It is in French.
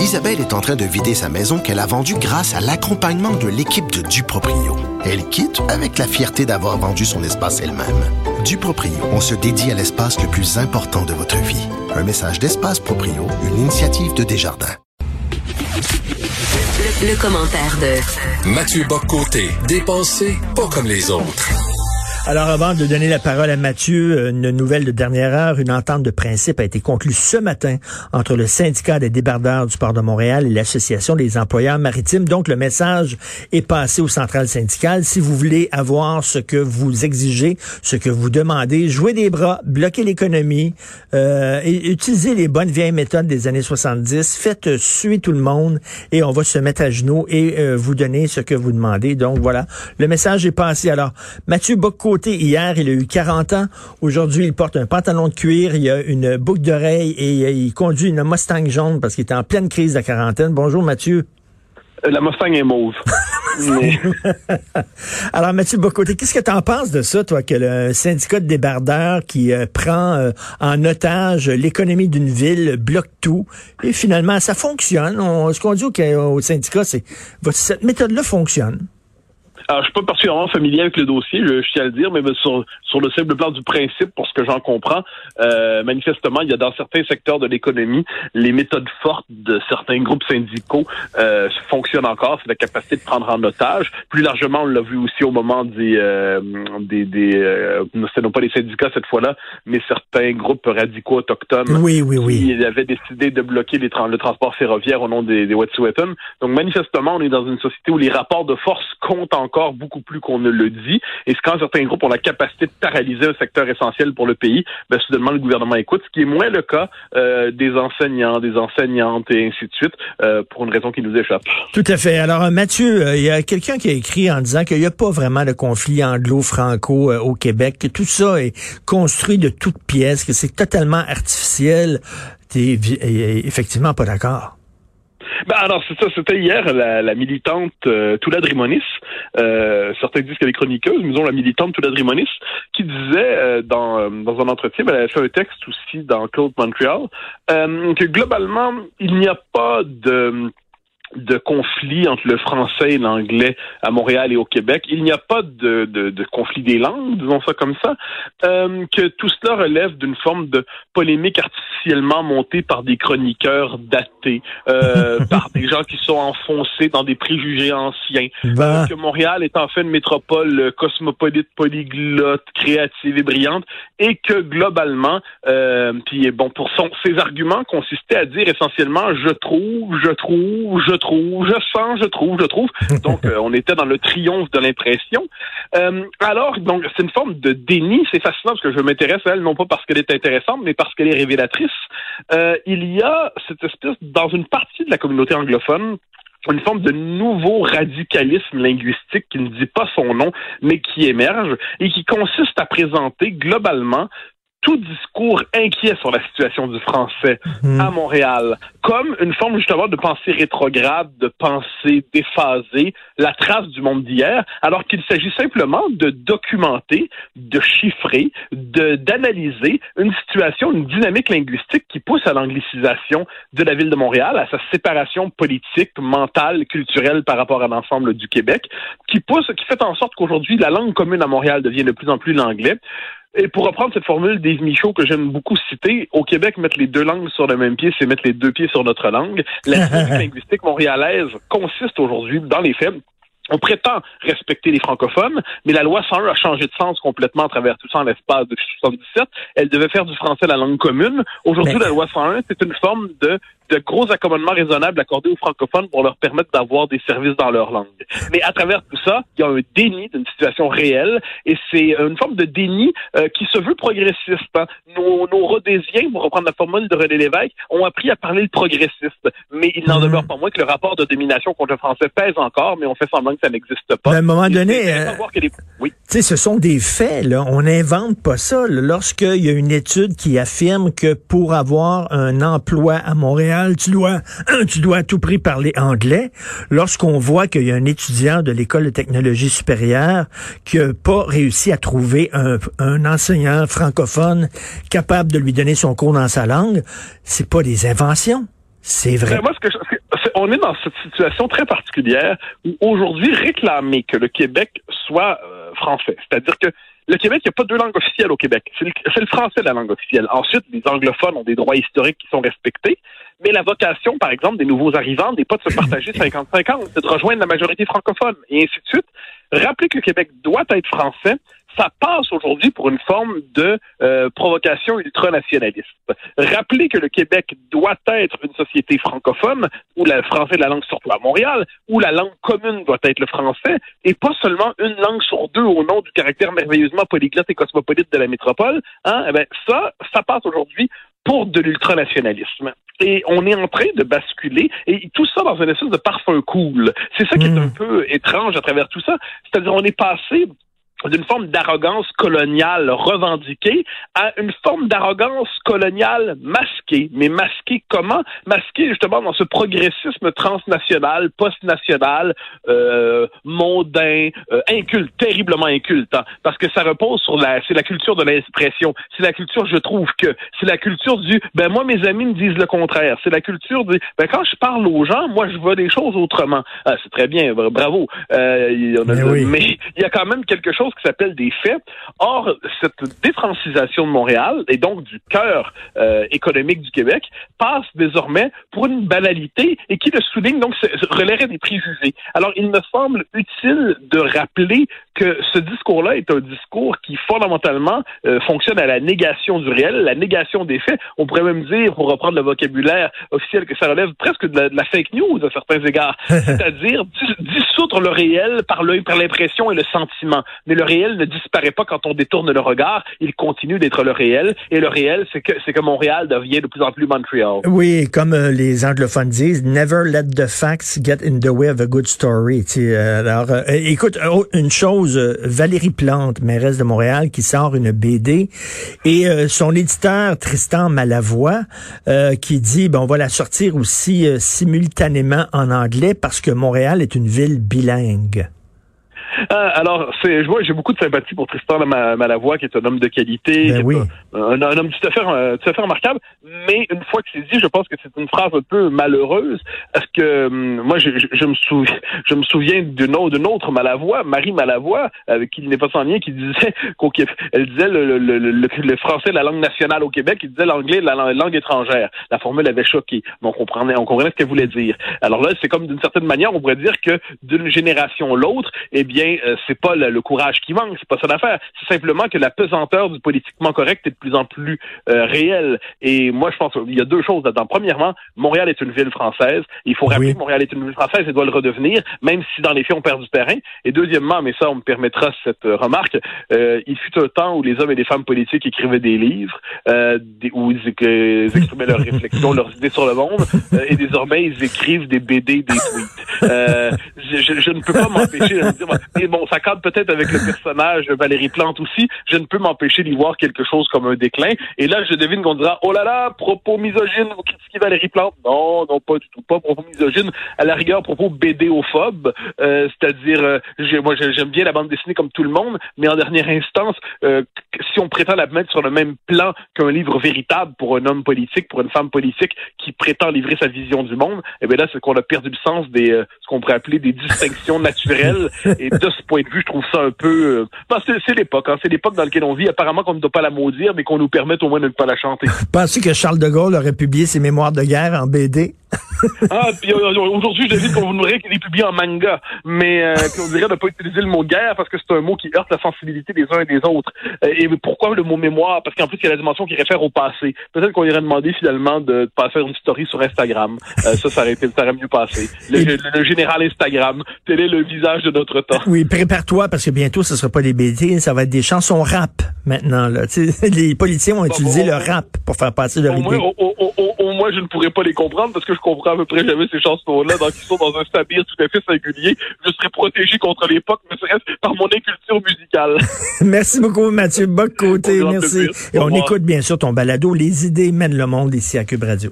Isabelle est en train de vider sa maison qu'elle a vendue grâce à l'accompagnement de l'équipe de Duproprio. Elle quitte avec la fierté d'avoir vendu son espace elle-même. Duproprio, on se dédie à l'espace le plus important de votre vie. Un message d'Espace Proprio, une initiative de Desjardins. Le, le commentaire de Mathieu Boccoté, dépensé pas comme les autres. Alors, avant de donner la parole à Mathieu, une nouvelle de dernière heure, une entente de principe a été conclue ce matin entre le syndicat des débardeurs du port de Montréal et l'Association des employeurs maritimes. Donc, le message est passé aux centrales syndicales. Si vous voulez avoir ce que vous exigez, ce que vous demandez, jouez des bras, bloquez l'économie, euh, et utilisez les bonnes vieilles méthodes des années 70, faites suer tout le monde et on va se mettre à genoux et euh, vous donner ce que vous demandez. Donc, voilà, le message est passé. Alors, Mathieu Bocco hier, il a eu 40 ans. Aujourd'hui, il porte un pantalon de cuir, il a une boucle d'oreille et il conduit une Mustang jaune parce qu'il est en pleine crise de quarantaine. Bonjour, Mathieu. Euh, la Mustang est mauve. Alors, Mathieu Bocoté, qu'est-ce que tu en penses de ça, toi, que le syndicat de débardeurs qui euh, prend euh, en otage l'économie d'une ville bloque tout et finalement, ça fonctionne. ce qu'on dit au, au syndicat, c'est cette méthode-là fonctionne. Alors, je suis pas particulièrement familier avec le dossier, je, tiens à le dire, mais sur, sur le simple plan du principe, pour ce que j'en comprends, euh, manifestement, il y a dans certains secteurs de l'économie, les méthodes fortes de certains groupes syndicaux euh, fonctionnent encore. C'est la capacité de prendre en otage. Plus largement, on l'a vu aussi au moment des, euh, des, des euh, non pas les syndicats cette fois-là, mais certains groupes radicaux autochtones oui, oui, oui. qui avaient décidé de bloquer les le transport ferroviaire au nom des, des Wet'suwet'en. Donc, manifestement, on est dans une société où les rapports de force comptent encore beaucoup plus qu'on ne le dit. Et quand certains groupes ont la capacité de paralyser un secteur essentiel pour le pays, ben, soudainement, le gouvernement écoute, ce qui est moins le cas euh, des enseignants, des enseignantes et ainsi de suite, euh, pour une raison qui nous échappe. Tout à fait. Alors, euh, Mathieu, il y a quelqu'un qui a écrit en disant qu'il n'y a pas vraiment de conflit anglo-franco au Québec, que tout ça est construit de toutes pièces, que c'est totalement artificiel. T'es effectivement pas d'accord. Ben alors c'est ça, c'était hier la, militante euh, Toula Drimonis, euh, certains disent qu'elle est chroniqueuse, mais disons la militante Toula Drimonis, qui disait euh, dans, euh, dans un entretien, ben, elle avait fait un texte aussi dans Code Montreal, que globalement, il n'y a pas de de conflit entre le français et l'anglais à Montréal et au Québec. Il n'y a pas de, de, de, conflit des langues, disons ça comme ça, euh, que tout cela relève d'une forme de polémique artificiellement montée par des chroniqueurs datés, euh, par des gens qui sont enfoncés dans des préjugés anciens, ben. que Montréal est en fait une métropole cosmopolite, polyglotte, créative et brillante, et que globalement, euh, puis bon, pour son, ses arguments consistaient à dire essentiellement, je trouve, je trouve, je trouve, je sens, je trouve, je trouve. Donc, euh, on était dans le triomphe de l'impression. Euh, alors, donc, c'est une forme de déni. C'est fascinant parce que je m'intéresse à elle, non pas parce qu'elle est intéressante, mais parce qu'elle est révélatrice. Euh, il y a cette espèce, dans une partie de la communauté anglophone, une forme de nouveau radicalisme linguistique qui ne dit pas son nom, mais qui émerge et qui consiste à présenter globalement tout discours inquiet sur la situation du français mhm. à Montréal, comme une forme justement de pensée rétrograde, de pensée déphasée, la trace du monde d'hier, alors qu'il s'agit simplement de documenter, de chiffrer, de d'analyser une situation, une dynamique linguistique qui pousse à l'anglicisation de la ville de Montréal, à sa séparation politique, mentale, culturelle par rapport à l'ensemble du Québec, qui pousse, qui fait en sorte qu'aujourd'hui la langue commune à Montréal devient de plus en plus l'anglais. Et pour reprendre cette formule d'Yves Michaud que j'aime beaucoup citer, au Québec, mettre les deux langues sur le même pied, c'est mettre les deux pieds sur notre langue. La linguistique montréalaise consiste aujourd'hui, dans les faits, on prétend respecter les francophones, mais la loi 101 a changé de sens complètement à travers tout ça en l'espace de 77. Elle devait faire du français la langue commune. Aujourd'hui, la loi 101, c'est une forme de de gros accommodements raisonnables accordés aux francophones pour leur permettre d'avoir des services dans leur langue. Mais à travers tout ça, il y a un déni d'une situation réelle et c'est une forme de déni euh, qui se veut progressiste. Hein. Nos, nos Rhodésiens, pour reprendre la formule de René Lévesque, ont appris à parler le progressiste. Mais il n'en mhm. demeure pas moins que le rapport de domination contre le français pèse encore, mais on fait semblant que ça n'existe pas. à un moment donné, euh, oui. ce sont des faits. Là. On n'invente pas ça. Lorsqu'il y a une étude qui affirme que pour avoir un emploi à Montréal, tu dois, tu dois à tout prix parler anglais. Lorsqu'on voit qu'il y a un étudiant de l'école de technologie supérieure qui n'a pas réussi à trouver un, enseignant francophone capable de lui donner son cours dans sa langue, c'est pas des inventions. C'est vrai. Ben, on est dans cette situation très particulière où aujourd'hui réclamer que le Québec soit euh, français, c'est-à-dire que le Québec, il n'y a pas deux langues officielles au Québec. C'est le, français la langue officielle. Ensuite, les anglophones ont des droits historiques qui sont respectés. Mais la vocation, par exemple, des nouveaux arrivants n'est pas de se partager 50-50, c'est de rejoindre la majorité francophone, et ainsi de suite. Rappeler que le Québec doit être français, ça passe aujourd'hui pour une forme de euh, provocation ultranationaliste. Rappeler que le Québec doit être une société francophone, où le français est la langue surtout à Montréal, où la langue commune doit être le français, et pas seulement une langue sur deux au nom du caractère merveilleusement polyglotte et cosmopolite de la métropole, hein, eh ben, ça, ça passe aujourd'hui pour de l'ultranationalisme. Et on est en train de basculer, et tout ça dans une espèce de parfum cool. C'est ça qui est hmm. un peu étrange à travers tout ça. C'est-à-dire, on est passé d'une forme d'arrogance coloniale revendiquée à une forme d'arrogance coloniale masquée. Mais masquée comment? Masquée justement dans ce progressisme transnational, postnational, euh, mondain, euh, inculte, terriblement inculte. Hein. parce que ça repose sur la, c'est la culture de l'expression. C'est la culture, je trouve que, c'est la culture du, ben moi mes amis me disent le contraire. C'est la culture du, ben quand je parle aux gens, moi je vois des choses autrement. Ah, c'est très bien, bravo. Euh, mais il y a quand même quelque chose qui s'appelle des faits. Or, cette défrancisation de Montréal, et donc du cœur euh, économique du Québec, passe désormais pour une banalité et qui le souligne, donc, relèverait des préjugés. Alors, il me semble utile de rappeler que ce discours-là est un discours qui, fondamentalement, euh, fonctionne à la négation du réel, la négation des faits. On pourrait même dire, pour reprendre le vocabulaire officiel, que ça relève presque de la, fake news à certains égards. C'est-à-dire dissoudre le réel par l'impression et le sentiment. Mais le réel ne disparaît pas quand on détourne le regard, il continue d'être le réel. Et le réel, c'est que, c'est que Montréal devient de plus en plus Montréal. Oui, comme euh, les anglophones disent, never let the facts get in the way of a good story. Euh, alors, euh, écoute, oh, une chose, Valérie Plante, mairesse de Montréal, qui sort une BD, et son éditeur, Tristan Malavoie, qui dit, bon, on va la sortir aussi simultanément en anglais parce que Montréal est une ville bilingue. Euh, alors, c'est, moi, j'ai beaucoup de sympathie pour Tristan Malavoie, qui est un homme de qualité, ben un, homme tout à, fait, euh, tout à fait remarquable. Mais une fois que c'est dit, je pense que c'est une phrase un peu malheureuse, parce que hum, moi, je, je, me souviens, je me souviens d'une autre, autre Malavoie, Marie Malavoie, avec qui il n'est pas sans lien, qui disait elle disait le, le, le, le, français la langue nationale au Québec, il disait l'anglais la langue étrangère. La formule avait choqué. Donc, on comprenait, on comprenait ce qu'elle voulait dire. Alors là, c'est comme d'une certaine manière, on pourrait dire que d'une génération l'autre, eh bien, euh, c'est pas le, courage qui manque, c'est pas ça l'affaire. C'est simplement que la pesanteur du politiquement correct est de plus en plus euh, réelle. Et moi, je pense qu'il y a deux choses là-dedans. Premièrement, Montréal est une ville française. Il faut rappeler que Montréal est une ville française et doit le redevenir, même si dans les faits on perd du terrain. Et deuxièmement, mais ça, on me permettra cette euh, remarque, il fut un temps où les hommes et les femmes politiques écrivaient des livres, où ils, exprimaient leurs réflexions, leurs idées sur le monde, et désormais ils écrivent des BD, des tweets. Je, je, ne peux pas m'empêcher de me dire, et bon, ça cadre peut-être avec le personnage Valérie Plante aussi. Je ne peux m'empêcher d'y voir quelque chose comme un déclin. Et là, je devine qu'on dira, oh là là, propos misogyne, vous critiquez Valérie Plante. Non, non, pas du tout, pas propos misogyne. À la rigueur, propos BDophobe. Euh, c'est-à-dire, euh, moi, j'aime bien la bande dessinée comme tout le monde, mais en dernière instance, euh, si on prétend la mettre sur le même plan qu'un livre véritable pour un homme politique, pour une femme politique qui prétend livrer sa vision du monde, eh bien là, c'est qu'on a perdu le sens des, euh, ce qu'on pourrait appeler des distinctions naturelles et de ce point de vue, je trouve ça un peu... Euh... c'est l'époque, hein. c'est l'époque dans laquelle on vit. Apparemment qu'on ne doit pas la maudire, mais qu'on nous permette au moins de ne pas la chanter. Pensez que Charles de Gaulle aurait publié ses mémoires de guerre en BD? ah, puis euh, aujourd'hui, je dis qu'on voudrait qu'il est publié en manga, mais euh, qu'on dirait de ne pas utiliser le mot guerre parce que c'est un mot qui heurte la sensibilité des uns et des autres. Euh, et pourquoi le mot mémoire? Parce qu'en plus, il y a la dimension qui réfère au passé. Peut-être qu'on irait demander finalement de, de passer une story sur Instagram. ça, ça aurait, été, ça aurait mieux passé. Le, général Instagram, tel est le visage de notre temps. Oui, prépare-toi parce que bientôt, ce ne sera pas des BD, ça va être des chansons rap maintenant. Là. les politiciens vont utiliser le rap pour faire passer leur idée. Au, moins, je ne pourrais pas les comprendre parce que je comprends à peu près jamais ces chansons-là, donc ils sont dans un sabir tout à fait singulier. Je serais protégé contre l'époque, mais ce reste par mon inculture musicale. merci beaucoup, Mathieu Bock-Côté. Merci. Et on écoute bien sûr ton balado Les idées mènent le monde ici à Cube Radio.